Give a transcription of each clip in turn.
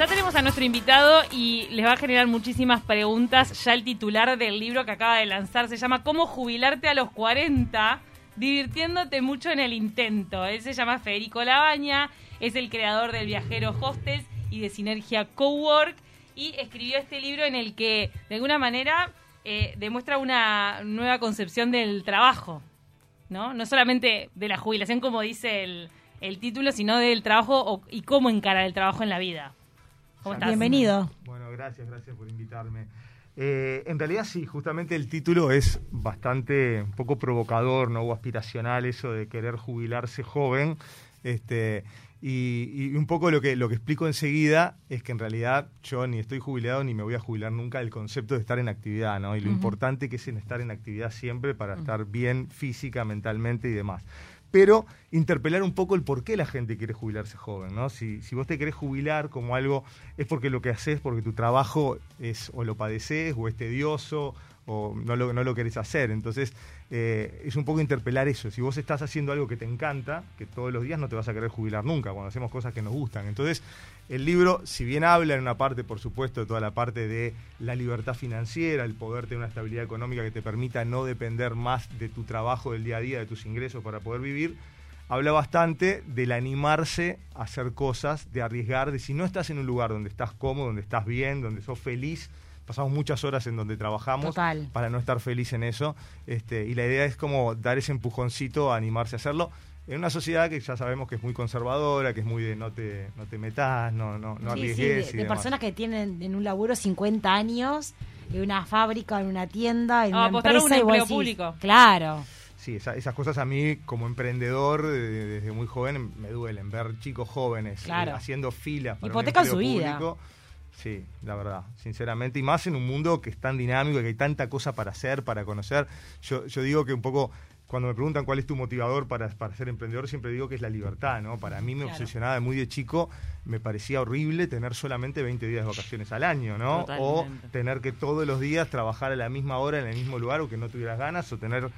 Ya tenemos a nuestro invitado y les va a generar muchísimas preguntas. Ya el titular del libro que acaba de lanzar se llama ¿Cómo jubilarte a los 40? Divirtiéndote mucho en el intento. Él se llama Federico Labaña, es el creador del Viajero Hostels y de Sinergia Cowork y escribió este libro en el que de alguna manera eh, demuestra una nueva concepción del trabajo, ¿no? No solamente de la jubilación como dice el, el título, sino del trabajo y cómo encarar el trabajo en la vida. ¿Cómo estás? Bienvenido. Bueno, gracias, gracias por invitarme. Eh, en realidad sí, justamente el título es bastante un poco provocador, ¿no? O aspiracional, eso de querer jubilarse joven. Este, y, y un poco lo que, lo que explico enseguida es que en realidad yo ni estoy jubilado ni me voy a jubilar nunca. El concepto de estar en actividad, ¿no? Y lo importante que es en estar en actividad siempre para estar bien física, mentalmente y demás pero interpelar un poco el por qué la gente quiere jubilarse joven, ¿no? Si, si vos te querés jubilar como algo, es porque lo que haces, porque tu trabajo es o lo padeces, o es tedioso, o no lo, no lo querés hacer. Entonces, eh, es un poco interpelar eso. Si vos estás haciendo algo que te encanta, que todos los días no te vas a querer jubilar nunca, cuando hacemos cosas que nos gustan. Entonces, el libro, si bien habla en una parte, por supuesto, de toda la parte de la libertad financiera, el poder tener una estabilidad económica que te permita no depender más de tu trabajo del día a día, de tus ingresos para poder vivir, habla bastante del animarse a hacer cosas, de arriesgar, de si no estás en un lugar donde estás cómodo, donde estás bien, donde sos feliz, pasamos muchas horas en donde trabajamos Total. para no estar feliz en eso, este, y la idea es como dar ese empujoncito a animarse a hacerlo. En una sociedad que ya sabemos que es muy conservadora, que es muy de no te, no te metas, no, no, no Sí, de, y de demás. personas que tienen en un laburo 50 años, en una fábrica, en una tienda, en Ah, una apostar a un empresa. y vos empleo decís, público. Claro. Sí, esa- esas cosas a mí como emprendedor de- desde muy joven me duelen. Ver chicos jóvenes Claro. eh, haciendo filas para un Hipotecan empleo su vida. público. Sí, la verdad, sinceramente. Y más en un mundo que es tan dinámico, que hay tanta cosa para hacer, para conocer. Yo, yo digo que un poco, cuando me preguntan cuál es tu motivador para, para ser emprendedor, siempre digo que es la libertad, ¿no? Para mí me Claro. obsesionaba de muy de chico, me parecía horrible tener solamente 20 días de vacaciones al año, ¿no? O tener que todos los días trabajar a la misma hora en el mismo lugar o que no tuvieras ganas o tener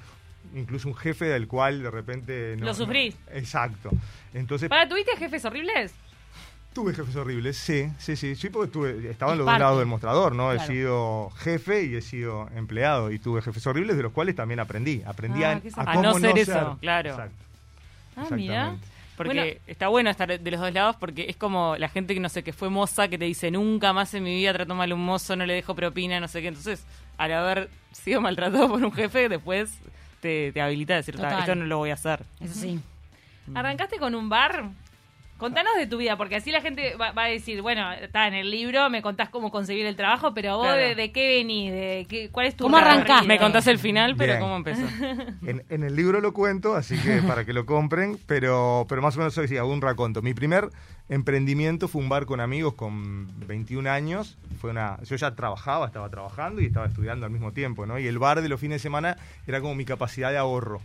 incluso un jefe del cual de repente no, Lo sufrís. no- exacto. Entonces ¿Para tuviste jefes horribles? Tuve jefes horribles, sí, sí, sí, sí, porque tuve, estaba en los dos lados del mostrador, ¿no? Claro. He sido jefe y he sido empleado y tuve jefes horribles de los cuales también aprendí, aprendí Ah, a, no ser eso, claro. Exacto. Ah, mira. Porque Bueno. está bueno estar de los dos lados porque es como la gente que no sé, que fue moza, que te dice nunca más en mi vida trato mal a un mozo, no le dejo propina, no sé qué. Entonces, al haber sido maltratado por un jefe, después te, te habilita a decir, "Ta, Total. esto no lo voy a hacer. Eso sí. ¿Arrancaste con un bar? Contanos de tu vida, porque así la gente va, va a decir, bueno, está en el libro, me contás cómo conseguir el trabajo, pero vos Claro. de, de qué venís, de qué, cuál es tu ¿Cómo arrancaste? Me contás el final, pero Bien. ¿cómo empezó? En, en el libro lo cuento, así que para que lo compren, pero, pero más o menos hoy sí, hago un raconto. Mi primer emprendimiento fue un bar con amigos con 21 años. Fue una, yo ya trabajaba, estaba trabajando y estaba estudiando al mismo tiempo, ¿no? Y el bar de los fines de semana era como mi capacidad de ahorro,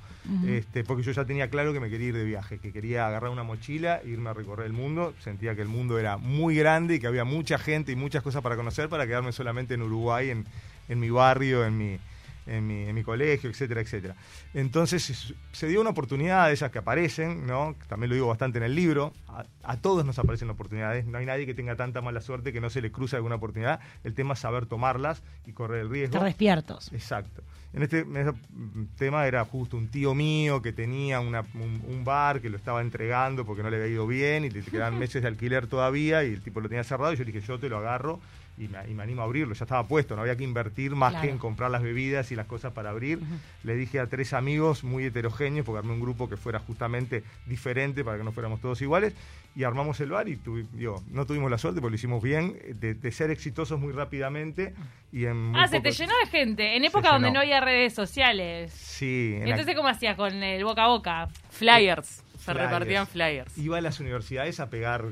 este, porque yo ya tenía claro que me quería ir de viaje, que quería agarrar una mochila, e irme a recorrer el mundo. Sentía que el mundo era muy grande y que había mucha gente y muchas cosas para conocer para quedarme solamente en Uruguay, en, en mi barrio, en mi, en mi, en mi colegio, etcétera, etcétera. Entonces es- se dio una oportunidad de esas que aparecen, ¿no? También lo digo bastante en el libro. A, a todos nos aparecen oportunidades. No hay nadie que tenga tanta mala suerte que no se le cruce alguna oportunidad. El tema es saber tomarlas y correr el riesgo. Estar despiertos. Exacto. En este, en este tema era justo un tío mío que tenía una- un, un bar que lo estaba entregando porque no le había ido bien y le quedaban meses de alquiler todavía y el tipo lo tenía cerrado y yo le dije yo te lo agarro y me, y me animo a abrirlo. Ya estaba puesto, no había que invertir más Claro. que en comprar las bebidas y las cosas para abrir. Le dije a tres amigos muy heterogéneos porque armé un grupo que fuera justamente diferente para que no fuéramos todos iguales y armamos el bar y tuvi- digo, no tuvimos la suerte porque lo hicimos bien, de, de ser exitosos muy rápidamente y en Ah, se te llenó de gente, en época Se donde llenó. no había redes sociales. Sí, en Entonces, ¿cómo hacías con el boca a boca? Flyers. Se Flyers. repartían flyers. iba a las universidades a pegar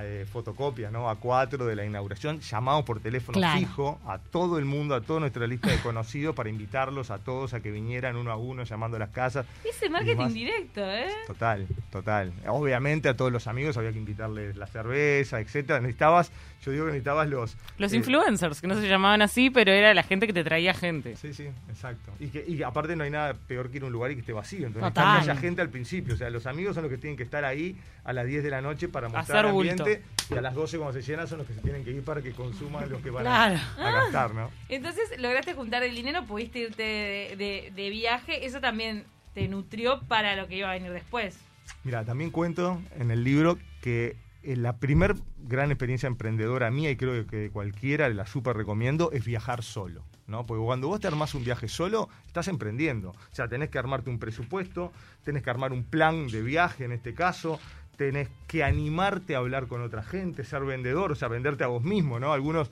eh, fotocopias, ¿no? A cuatro de la inauguración, llamamos por teléfono Claro. fijo a todo el mundo, a toda nuestra lista de conocidos para invitarlos a todos a que vinieran uno a uno llamando a las casas. Ese marketing directo, ¿eh? Total, total. Obviamente a todos los amigos había que invitarles la cerveza, etcétera. Necesitabas, yo digo que necesitabas los Los eh, influencers, que no se llamaban así, pero era la gente que te traía gente. Sí, sí, exacto. Y, que, y aparte no hay nada peor que ir a un lugar y que esté vacío. Entonces que haya gente al principio. O sea, los amigos son los que tienen que estar ahí a las 10 de la noche para mostrar Hacer ambiente, bulto. 7 y a las 12 cuando se llena son los que se tienen que ir para que consuman los que van Claro. a, a gastar, ¿no? Entonces lograste juntar el dinero, pudiste irte de, de- de viaje, eso también te nutrió para lo que iba a venir después. Mira, también cuento en el libro que eh, la primer gran experiencia emprendedora mía, y creo que cualquiera la súper recomiendo, es viajar solo. ¿no? Porque cuando vos te armás un viaje solo, estás emprendiendo. O sea, tenés que armarte un presupuesto, tenés que armar un plan de viaje en este caso, tenés que animarte a hablar con otra gente, ser vendedor, o sea, venderte a vos mismo, ¿no? Algunos,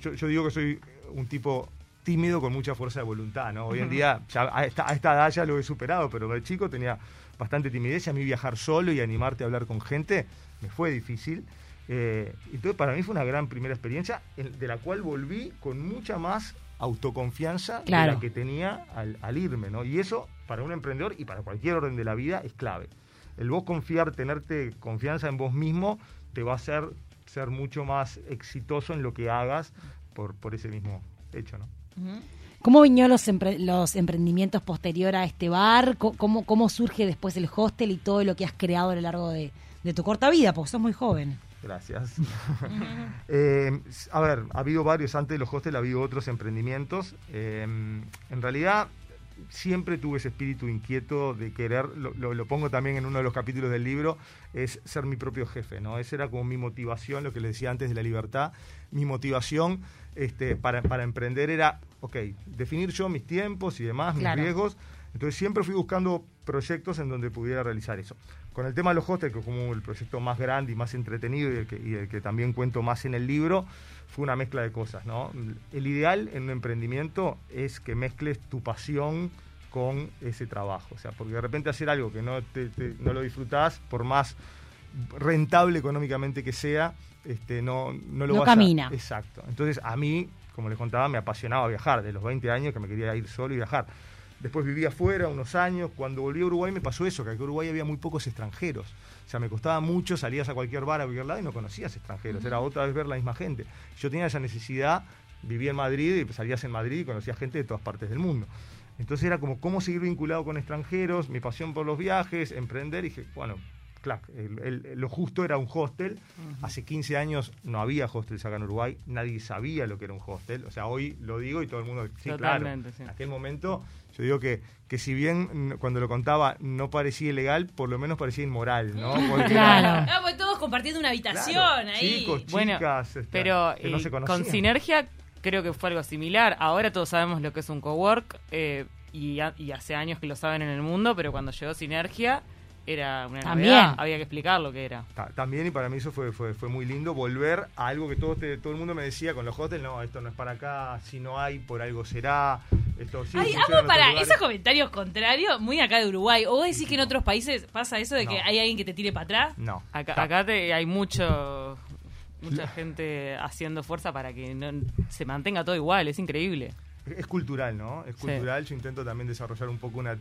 yo, yo digo que soy un tipo tímido con mucha fuerza de voluntad, ¿no? Hoy en día, ya a, esta, a esta edad ya lo he superado, pero de chico tenía bastante timidez y a mí viajar solo y animarte a hablar con gente me fue difícil. Eh, entonces para mí fue una gran primera experiencia en- de la cual volví con mucha más autoconfianza de la que tenía al, al irme, ¿no? Y eso para un emprendedor y para cualquier orden de la vida es clave. El vos confiar, tenerte confianza en vos mismo, te va a hacer ser mucho más exitoso en lo que hagas por, por ese mismo hecho, ¿no? ¿Cómo vinieron los, empre- los emprendimientos posterior a este bar? ¿Cómo, ¿Cómo surge después el hostel y todo lo que has creado a lo largo de, de tu corta vida? Porque sos muy joven. Gracias. Eh, a ver, ha habido varios, antes de los hostels ha habido otros emprendimientos. Eh, en realidad, siempre tuve ese espíritu inquieto de querer, lo, lo- lo pongo también en uno de los capítulos del libro, es ser mi propio jefe, ¿no? Esa era como mi motivación, lo que les decía antes de la libertad. Mi motivación este, para, para emprender era, ok, definir yo mis tiempos y demás, mis Claro. riesgos. Entonces siempre fui buscando proyectos en donde pudiera realizar eso. Con el tema de los hostels, que es como el proyecto más grande y más entretenido y el que, y el que también cuento más en el libro, fue una mezcla de cosas. ¿no? El ideal en un emprendimiento es que mezcles tu pasión con ese trabajo. O sea, porque de repente hacer algo que no, te- te- no lo disfrutás, por más rentable económicamente que sea, este, no, no lo No vas a- camina. Exacto. Entonces, a mí, como les contaba, me apasionaba viajar. De los 20 años que me quería ir solo y viajar. Después viví afuera unos años. Cuando volví a Uruguay me pasó eso, que aquí en Uruguay había muy pocos extranjeros. O sea, me costaba mucho, salías a cualquier bar, a cualquier lado y no conocías extranjeros. Era otra vez ver la misma gente. Yo tenía esa necesidad, vivía en Madrid y salías en Madrid y conocías gente de todas partes del mundo. Entonces era como cómo seguir vinculado con extranjeros, mi pasión por los viajes, emprender. Y dije, bueno, claro, el- el- lo justo era un hostel. Hace 15 años no había hostels acá en Uruguay, nadie sabía lo que era un hostel. O sea, hoy lo digo y todo el mundo, sí, Totalmente, claro. sí. En aquel momento, yo digo que, que si bien cuando lo contaba no parecía ilegal, por lo menos parecía inmoral, ¿no? Porque Claro. Todos compartiendo una Claro, habitación ahí. Chicos, Bueno, chicas, este, pero que no se con. Sinergia creo que fue algo similar. Ahora todos sabemos lo que es un cowork eh, y, y hace años que lo saben en el mundo, pero cuando llegó Sinergia era una También. novedad. Había que explicar lo que era. Ta- También y para mí eso fue, fue, fue muy lindo volver a algo que todo, te- todo el mundo me decía con los hostels, no, esto no es para acá, si no hay, por algo será, esto sí Ay, amo para lugares. esos comentarios contrarios, muy acá de Uruguay. ¿O vos decís que en otros países pasa eso de que hay alguien que te tire para atrás? No. Acá, te- hay mucho mucha gente haciendo fuerza para que no, se mantenga todo igual. Es increíble. Es cultural, ¿no? Es Sí. cultural. Yo intento también desarrollar un poco una,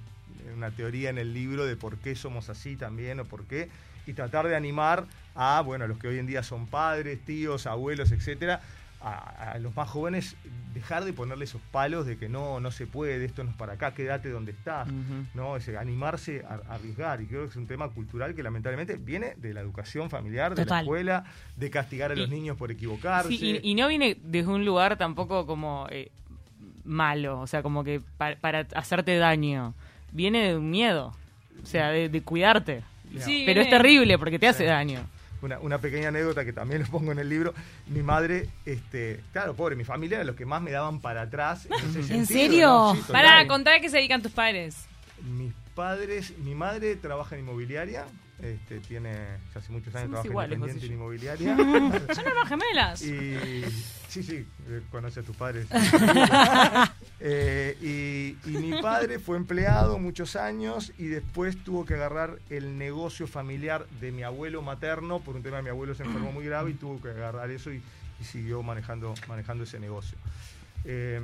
una teoría en el libro de por qué somos así también o por qué. Y tratar de animar a, bueno, a los que hoy en día son padres, tíos, abuelos, etcétera, a, a los más jóvenes, dejar de ponerle esos palos de que no, no se puede, esto no es para acá, quédate donde estás. ¿no? Ese, animarse a, a arriesgar. Y creo que es un tema cultural que lamentablemente viene de la educación familiar, de la escuela, de castigar a los Y- niños por equivocarse. Sí, y, y no viene desde un lugar tampoco como eh, malo, o sea, como que pa- para hacerte daño. Viene de un miedo, o sea, de, de cuidarte. Sí, Pero es terrible porque te hace Sí. daño. Una, una pequeña anécdota que también lo pongo en el libro. Mi madre, este, claro, pobre, mi familia era los que más me daban para atrás. En, ese sentido, serio? ¿no? Sí, total. Para contar a qué se dedican tus padres. Mis padres, mi madre trabaja en inmobiliaria, este, tiene ya hace muchos años trabaja iguales, independiente en yo. inmobiliaria. Son hermanas gemelas. Y sí, sí, eh, conoce a tus padres. Eh, y, y mi padre fue empleado muchos años y después tuvo que agarrar el negocio familiar de mi abuelo materno por un tema de mi abuelo se enfermó muy grave y tuvo que agarrar eso y, y siguió manejando, manejando ese negocio. Eh,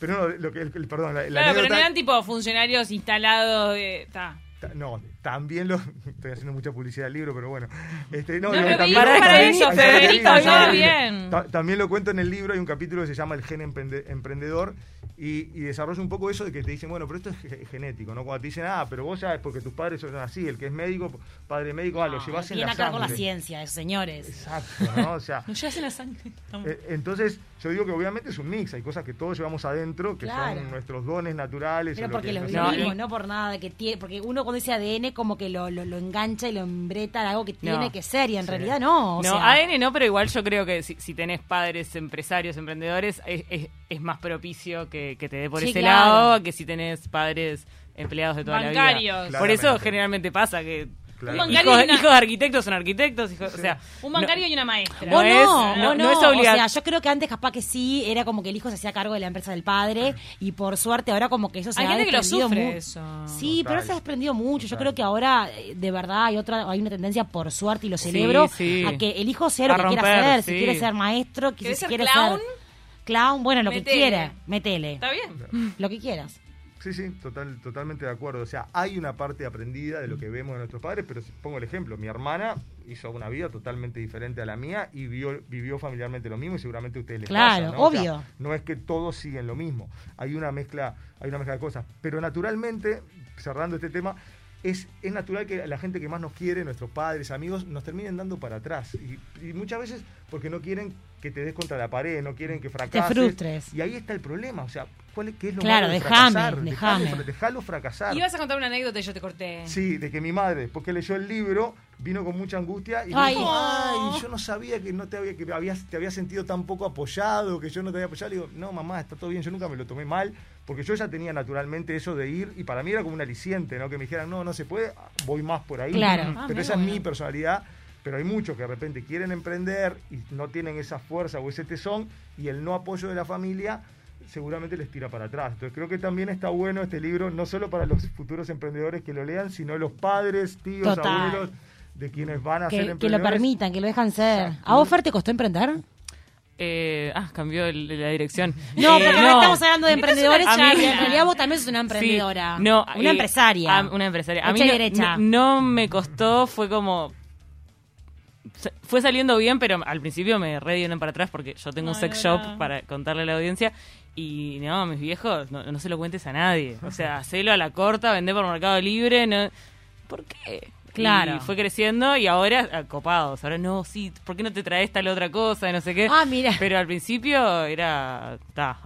pero no, lo que, el- perdón, la, la claro, pero no eran tipo funcionarios instalados de. ta. Ta- No, también lo. Estoy haciendo mucha publicidad del libro, pero bueno. Este, no, No, digo, también- para también- eso, Federico, bien. También lo cuento en el libro, hay un capítulo que se llama El gen emprende- emprendedor y, y desarrolla un poco eso de que te dicen, bueno, pero esto es ge- genético, ¿no? Cuando te dicen, ah, pero vos sabes porque tus padres son así, el que es médico, padre médico, ah, lo llevas en la acá con la sangre. ciencia, esos señores. Exacto, ¿no? O sea, No llevas en la sangre. eh, entonces yo digo que obviamente es un mix, hay cosas que todos llevamos adentro, que Claro. son nuestros dones naturales. Pero lo porque que los vivimos, No, no, por nada que tiene, porque uno cuando dice ADN como que lo, lo, lo engancha y lo embreta algo que tiene No. que ser y en Sí. realidad no. o no, sea, ADN no, pero igual yo creo que si, si tenés padres empresarios, emprendedores, es, es- es más propicio que, que te dé por Sí, ese claro. lado que si tenés padres empleados de toda la Bancarios. vida. Por eso generalmente pasa que Claro. Un bancario hijos, y una- hijos de arquitectos son arquitectos, hijos- o sea, Un no- bancario y una maestra. No es- no, no- no es O obliga- sea, yo creo que antes capaz que sí, era como que el hijo se hacía cargo de la empresa del padre y por suerte ahora como que eso se Hay ha gente que lo desprendido sufre mu- eso. Sí, Total. pero se ha desprendido mucho. Yo Total. creo que ahora eh, de verdad hay otra hay una tendencia por suerte y lo celebro sí. a que el hijo sea lo A que quiera ser, sí. si quiere ser maestro, que ¿Querés si ser quiere clown? ser clown, bueno, lo que quiera, metele. ¿Está bien? Lo que quieras. Sí, sí, total, totalmente de acuerdo. O sea, hay una parte aprendida de lo que vemos de nuestros padres, pero si pongo el ejemplo, mi hermana hizo una vida totalmente diferente a la mía y vivió, vivió familiarmente lo mismo y seguramente ustedes les Claro, pasa, ¿no? O sea, obvio. no es que todos siguen lo mismo. Hay una mezcla, hay una mezcla de cosas. Pero naturalmente, cerrando este tema, es, es natural que la gente que más nos quiere, nuestros padres, amigos, nos terminen dando para atrás. Y, y muchas veces porque no quieren que te des contra la pared, no quieren que fracases. frustres. Y ahí está el problema. O sea, ¿cuál es, ¿qué es lo Claro, malo de dejame, fracasar? dejame. Dejalo, dejalo fracasar. Ibas a contar una anécdota y yo te corté. Sí, de que mi madre, después que leyó el libro, vino con mucha angustia y me dijo, ay, yo no sabía que no te había, que habías, te había sentido tan poco apoyado, que yo no te había apoyado. Le digo, no, mamá, está todo bien, yo nunca me lo tomé mal, porque yo ya tenía naturalmente eso de ir, y para mí era como un aliciente, ¿no? Que me dijeran, no, no se puede, voy más por ahí. Claro. Ah, Pero esa es mi personalidad. Pero hay muchos que de repente quieren emprender y no tienen esa fuerza o ese tesón, y el no apoyo de la familia seguramente les tira para atrás. Entonces creo que también está bueno este libro, no solo para los futuros emprendedores que lo lean, sino los padres, tíos, Total. abuelos, de quienes van a ser Que, que lo emprendedores. permitan, que lo dejan ser. Exacto. ¿A vos, Fer, te costó emprender? Eh, ah, cambió el- la dirección. No, Eh, porque ahora estamos hablando de emprendedores charla. en realidad vos también sos una emprendedora. Sí, no, una eh, empresaria. a- una empresaria. A mí no, derecha. no- no me costó, fue como... Fue saliendo bien, pero al principio me re dieron para atrás porque yo tengo un Ay, sex no, shop no. para contarle a la audiencia y no, mis viejos, no, no se lo cuentes a nadie. O sea, hacelo a la corta, vender por Mercado Libre. No, ¿Por qué? Claro. Y fue creciendo y ahora ah, copados. Ahora no, sí, ¿por qué no te traes tal otra cosa? No sé qué. Ah, mira. Pero al principio era, ta,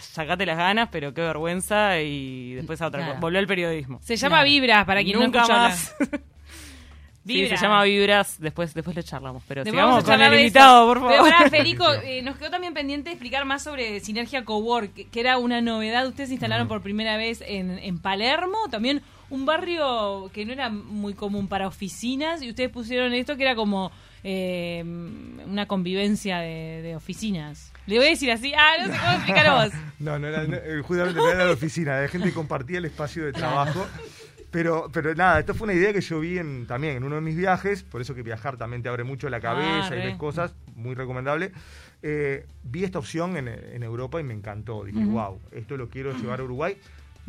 sacate las ganas, pero qué vergüenza y después a otra Claro. cosa. Volvió al periodismo. Se llama Claro. Vibras, para quien Nunca no más. hablar. Sí, Vibras. se llama Vibras, después, después lo charlamos, pero Después sigamos vamos a con el invitado, por favor. Pero Federico, eh, nos quedó también pendiente explicar más sobre Sinergia Cowork, que, que era una novedad. Ustedes se instalaron por primera vez en, en Palermo, también un barrio que no era muy común para oficinas, y ustedes pusieron esto que era como eh, una convivencia de, de oficinas. Le voy a decir así, ah, no sé cómo explicar vos. No, no era, no, eh, justamente no era la oficina, de gente que compartía el espacio de trabajo. Pero, pero nada, esto fue una idea que yo vi en, también en uno de mis viajes, por eso que viajar también te abre mucho la cabeza Ah, y ves cosas, muy recomendable. Eh, vi esta opción en, en Europa y me encantó. Dije, wow, esto lo quiero llevar a Uruguay.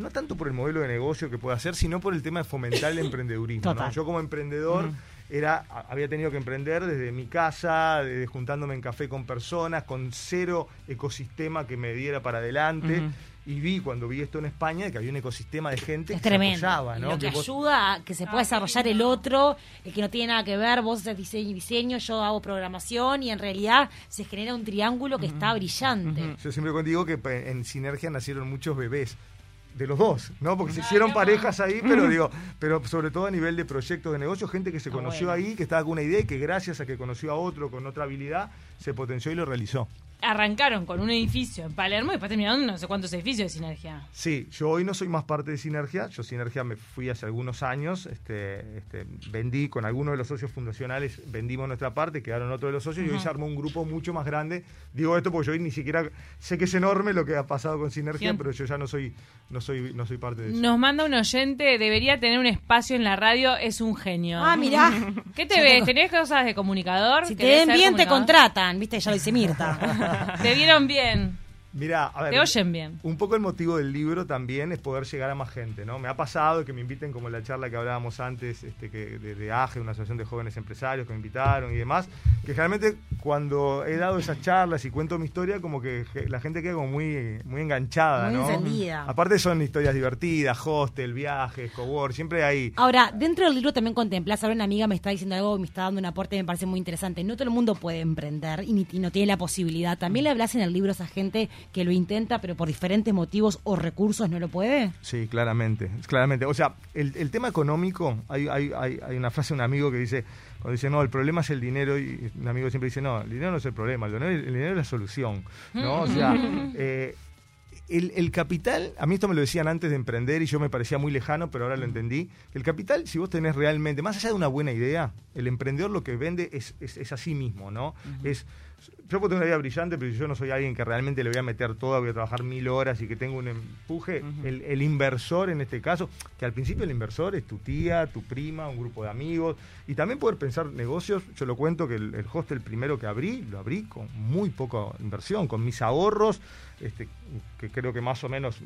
No tanto por el modelo de negocio que puede hacer, sino por el tema de fomentar el emprendedurismo. Yo como emprendedor era, a- había tenido que emprender desde mi casa, desde juntándome en café con personas, con cero ecosistema que me diera para adelante. Y vi cuando vi esto en España que había un ecosistema de gente Es que tremendo. se apoyaba, Y ¿no? Lo que, Que vos- ayuda a que se pueda desarrollar el otro, el que no tiene nada que ver, vos haces diseño, diseño, yo hago programación y en realidad se genera un triángulo que está brillante. Yo siempre digo que en Sinergia nacieron muchos bebés. De los dos, ¿no? Porque se hicieron parejas ahí, pero digo, pero sobre todo a nivel de proyectos de negocio, gente que se conoció ahí, que estaba con una idea y que gracias a que conoció a otro con otra habilidad, se potenció y lo realizó. Arrancaron con un edificio en Palermo y después terminaron no sé cuántos edificios de Sinergia. Sí, yo hoy no soy más parte de Sinergia. Yo Sinergia me fui hace algunos años. Este, este, vendí con algunos de los socios fundacionales, vendimos nuestra parte, quedaron otros de los socios y hoy se armó un grupo mucho más grande. Digo esto porque yo hoy ni siquiera sé que es enorme lo que ha pasado con Sinergia, pero yo ya no soy, no soy, no soy parte de eso. Nos manda un oyente, debería tener un espacio en la radio, es un genio. Ah, mirá. ¿Qué te Yo ves? tengo- ¿Tenés cosas de comunicador? Si te ¿Querés ven bien, te contratan, viste, ya lo dice Mirta. Te vieron bien. Mira, a ver, Te oyen bien. Un poco el motivo del libro también es poder llegar a más gente, ¿no? Me ha pasado que me inviten, como en la charla que hablábamos antes, este, que de, de AGE, una asociación de jóvenes empresarios que me invitaron y demás, que generalmente cuando he dado esas charlas y cuento mi historia, como que la gente queda como muy, muy enganchada, Muy ¿no? encendida. Aparte son historias divertidas, hostel, viajes, cowork, siempre hay... Ahora, dentro del libro también contemplás, ahora una amiga me está diciendo algo, me está dando un aporte que me parece muy interesante. No todo el mundo puede emprender y, ni- y no tiene la posibilidad. ¿También le hablas en el libro a esa gente que lo intenta, pero por diferentes motivos o recursos no lo puede? Sí, claramente, claramente. O sea, el, el tema económico, hay, hay, hay, hay una frase de un amigo que dice, cuando dice, no, el problema es el dinero, y un amigo siempre dice, no, el dinero no es el problema, el dinero, el dinero es la solución, ¿no? O sea, eh, el, el capital, a mí esto me lo decían antes de emprender y yo me parecía muy lejano, pero ahora lo entendí. El capital, si vos tenés realmente, más allá de una buena idea, el emprendedor lo que vende es, es, es a sí mismo, ¿no? Es, yo puedo tener una idea brillante, pero si yo no soy alguien que realmente le voy a meter toda, voy a trabajar mil horas y que tengo un empuje, el, el inversor en este caso, que al principio el inversor es tu tía, tu prima, un grupo de amigos, y también poder pensar negocios, yo lo cuento que el, el hostel primero que abrí, lo abrí con muy poca inversión, con mis ahorros, este, que creo que más o menos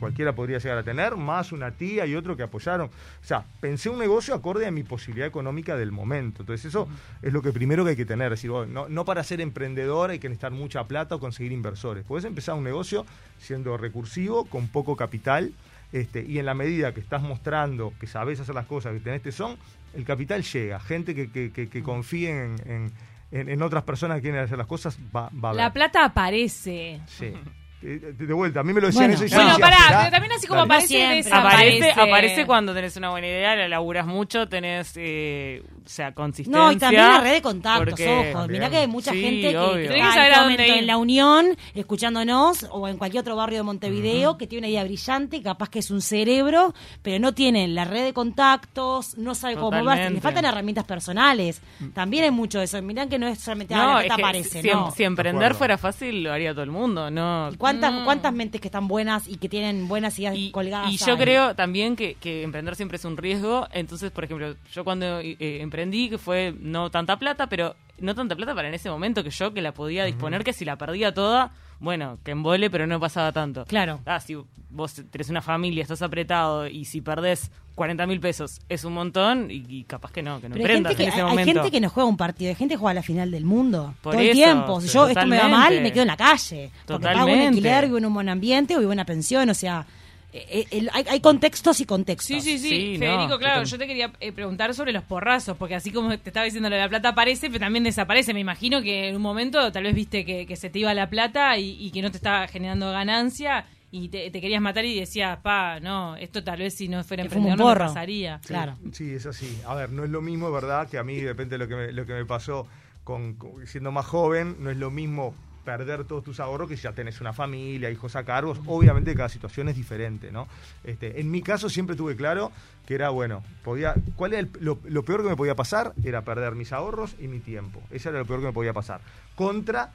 cualquiera podría llegar a tener, más una tía y otro que apoyaron. O sea, pensé un negocio acorde a mi posibilidad económica del momento. Entonces eso es lo que primero que hay que tener. Es decir, no, no para ser emprendedor hay que necesitar mucha plata o conseguir inversores. Puedes empezar un negocio siendo recursivo, con poco capital, este, y en la medida que estás mostrando que sabes hacer las cosas, que tenés tesón, el capital llega. Gente que, que, que, que confíe en, en, en- en otras personas que quieren hacer las cosas, va, va a La plata aparece. Sí. Eh, De vuelta, a mí me lo decían Bueno. eso y yo Bueno, decía, pará, ¿será? pero también así como Dale. aparece, desaparece. Aparece, aparece cuando tenés una buena idea, la laburas mucho, tenés, eh, o sea, consistencia. No, y también la red de contactos, porque- ojo. Mirá que hay mucha Sí, gente que, obvio. que Tenés que está en momento la Unión, escuchándonos, o en cualquier otro barrio de Montevideo, que tiene una idea brillante, capaz que es un cerebro, pero no tiene la red de contactos, no sabe cómo moverse, le faltan herramientas personales. También hay mucho de eso. Mirá que no es solamente ah, No, la es que aparece, si, ¿no? si emprender fuera fácil, lo haría todo el mundo, ¿no? ¿Y ¿Cuántas, ¿Cuántas mentes que están buenas y que tienen buenas ideas y, colgadas? y yo creo también que, que emprender siempre es un riesgo. Entonces, por ejemplo, yo cuando eh, emprendí, que fue no tanta plata, pero no tanta plata para en ese momento que yo que la podía disponer, que si la perdía toda, bueno, que embole, pero no pasaba tanto. Claro. Ah, si vos tenés una familia, estás apretado y si perdés 40 mil pesos es un montón y, y capaz que no, que no Pero hay emprendas gente, que, en ese hay momento. gente que no juega un partido, hay gente que juega la final del mundo. Por todo el tiempo. Si yo esto me va mal, totalmente. me quedo en la calle. Porque pago un Totalmente. alquiler, vivo en un buen ambiente o vivo en una pensión. O sea, eh, eh, el- hay, hay contextos y contextos. Sí, sí, sí. Sí, Federico, no, claro, yo te quería eh, preguntar sobre los porrazos, porque así como te estaba diciendo lo de la plata aparece, pero también desaparece. Me imagino que en un momento tal vez viste que, que se te iba la plata y, y que no te estaba generando ganancia y te, te querías matar y decías, pa, no, esto tal vez si no fuera Que emprendedor no pasaría. Claro. Sí, es así. A ver, no es lo mismo, ¿verdad? Que a mí, depende de lo que me, lo que me pasó con, con- siendo más joven, no es lo mismo perder todos tus ahorros que si ya tenés una familia, hijos a cargos. Obviamente cada situación es diferente, ¿no? Este, en mi caso siempre tuve claro que era, bueno, podía, ¿cuál era el- lo, lo peor que me podía pasar? Era perder mis ahorros y mi tiempo. Eso era lo peor que me podía pasar. Contra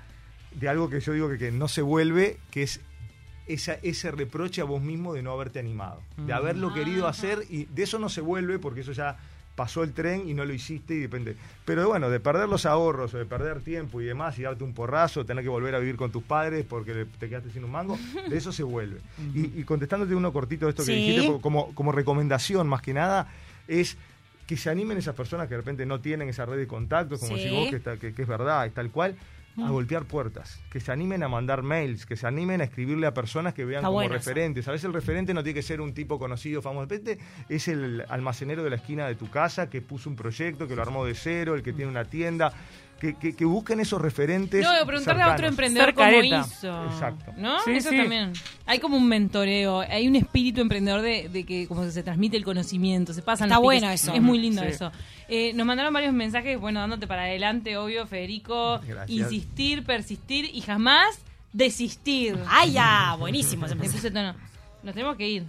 de algo que yo digo que, que no se vuelve, que es esa, ese reproche a vos mismo de no haberte animado, de haberlo querido hacer y de eso no se vuelve porque eso ya pasó el tren y no lo hiciste y depende. Pero bueno, de perder los ahorros o de perder tiempo y demás y darte un porrazo, tener que volver a vivir con tus padres porque te quedaste sin un mango, de eso se vuelve. y, y contestándote uno cortito de esto que Sí. dijiste, como, como recomendación más que nada, es que se animen esas personas que de repente no tienen esa red de contactos, como Sí. si vos, que, está- que- que es verdad, es tal cual. A golpear puertas, que se animen a mandar mails, que se animen a escribirle a personas que vean Está como referentes. A veces el referente no tiene que ser un tipo conocido, famoso, de repente es el almacenero de la esquina de tu casa que puso un proyecto, que lo armó de cero, el que tiene una tienda, que, que- que busquen esos referentes. No, preguntarle a otro emprendedor cómo hizo. Exacto. ¿No? Sí, Eso sí. también. Hay como un mentoreo, hay un espíritu emprendedor de, de que como se transmite el conocimiento, se pasan Está piques. bueno eso. Es muy lindo Sí. eso. Eh, nos mandaron varios mensajes, bueno, dándote para adelante, obvio, Federico. Gracias. Insistir, persistir y jamás desistir. ¡Ay, ya! Buenísimo. Me puse tono. Nos tenemos que ir.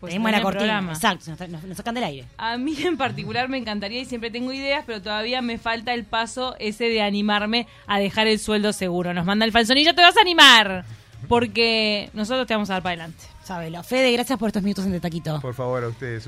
Pues Tenemos la cortina. programa. Exacto, nos, sacan del aire. A mí en particular me encantaría y siempre tengo ideas, pero todavía me falta el paso ese de animarme a dejar el sueldo seguro. Nos manda el falsonillo, te vas a animar. Porque nosotros te vamos a dar para adelante. Sábelo. Fede, gracias por estos minutos en De Taquito. Por favor, a ustedes. un